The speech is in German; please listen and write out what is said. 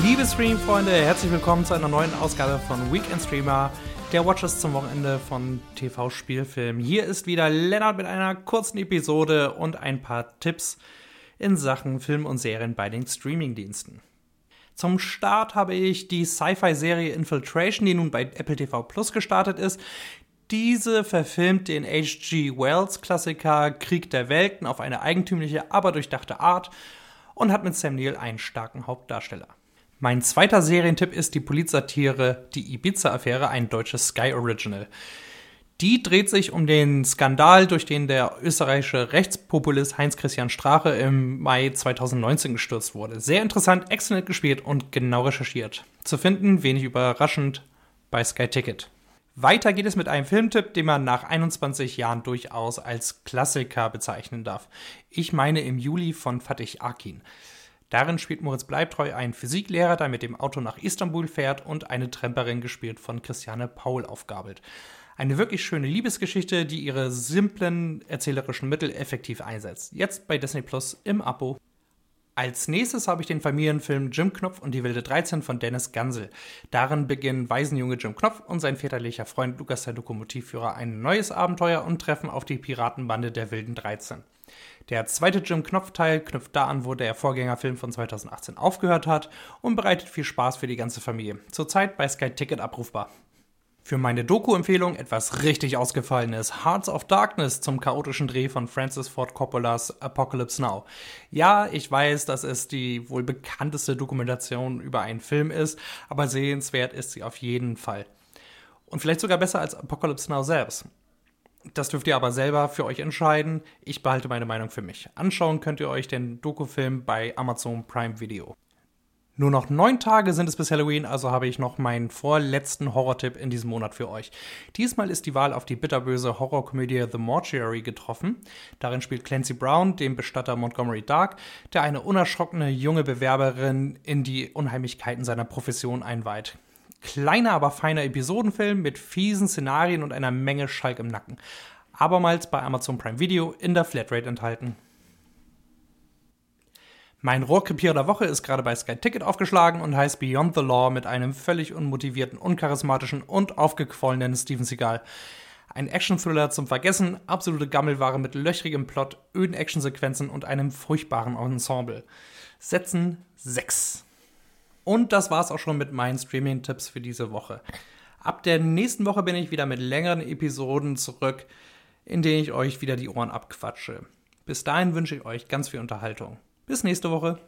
Liebe Stream-Freunde, herzlich willkommen zu einer neuen Ausgabe von Weekend Streamer, der Watches zum Wochenende von TV-Spielfilm. Hier ist wieder Lennart mit einer kurzen Episode und ein paar Tipps in Sachen Film und Serien bei den Streaming-Diensten. Zum Start habe ich die Sci-Fi-Serie Infiltration, die nun bei Apple TV Plus gestartet ist. Diese verfilmt den H.G. Wells-Klassiker Krieg der Welten auf eine eigentümliche, aber durchdachte Art und hat mit Sam Neill einen starken Hauptdarsteller. Mein zweiter Serientipp ist die Polizsatire Die Ibiza-Affäre, ein deutsches Sky Original. Die dreht sich um den Skandal, durch den der österreichische Rechtspopulist Heinz-Christian Strache im Mai 2019 gestürzt wurde. Sehr interessant, exzellent gespielt und genau recherchiert. Zu finden, wenig überraschend, bei Sky Ticket. Weiter geht es mit einem Filmtipp, den man nach 21 Jahren durchaus als Klassiker bezeichnen darf. Ich meine im Juli von Fatih Akin. Darin spielt Moritz Bleibtreu einen Physiklehrer, der mit dem Auto nach Istanbul fährt und eine Tremperin gespielt von Christiane Paul aufgabelt. Eine wirklich schöne Liebesgeschichte, die ihre simplen erzählerischen Mittel effektiv einsetzt. Jetzt bei Disney Plus im Abo. Als nächstes habe ich den Familienfilm Jim Knopf und die wilde 13 von Dennis Gansel. Darin beginnen Waisenjunge Jim Knopf und sein väterlicher Freund Lukas der Lokomotivführer ein neues Abenteuer und treffen auf die Piratenbande der wilden 13. Der zweite Jim Knopf-Teil knüpft da an, wo der Vorgängerfilm von 2018 aufgehört hat und bereitet viel Spaß für die ganze Familie. Zurzeit bei Sky Ticket abrufbar. Für meine Doku-Empfehlung etwas richtig ausgefallenes. Hearts of Darkness zum chaotischen Dreh von Francis Ford Coppolas Apocalypse Now. Ja, ich weiß, dass es die wohl bekannteste Dokumentation über einen Film ist, aber sehenswert ist sie auf jeden Fall. Und vielleicht sogar besser als Apocalypse Now selbst. Das dürft ihr aber selber für euch entscheiden. Ich behalte meine Meinung für mich. Anschauen könnt ihr euch den Dokufilm bei Amazon Prime Video. Nur noch neun Tage sind es bis Halloween, also habe ich noch meinen vorletzten Horrortipp in diesem Monat für euch. Diesmal ist die Wahl auf die bitterböse Horrorkomödie The Mortuary getroffen. Darin spielt Clancy Brown, den Bestatter Montgomery Dark, der eine unerschrockene junge Bewerberin in die Unheimlichkeiten seiner Profession einweiht. Kleiner, aber feiner Episodenfilm mit fiesen Szenarien und einer Menge Schalk im Nacken. Abermals bei Amazon Prime Video in der Flatrate enthalten. Mein Rohrkrepierer der Woche ist gerade bei Sky Ticket aufgeschlagen und heißt Beyond the Law mit einem völlig unmotivierten, uncharismatischen und aufgequollenen Steven Seagal. Ein Action-Thriller zum Vergessen, absolute Gammelware mit löchrigem Plot, öden Actionsequenzen und einem furchtbaren Ensemble. Setzen 6. Und das war's auch schon mit meinen Streaming-Tipps für diese Woche. Ab der nächsten Woche bin ich wieder mit längeren Episoden zurück, in denen ich euch wieder die Ohren abquatsche. Bis dahin wünsche ich euch ganz viel Unterhaltung. Bis nächste Woche.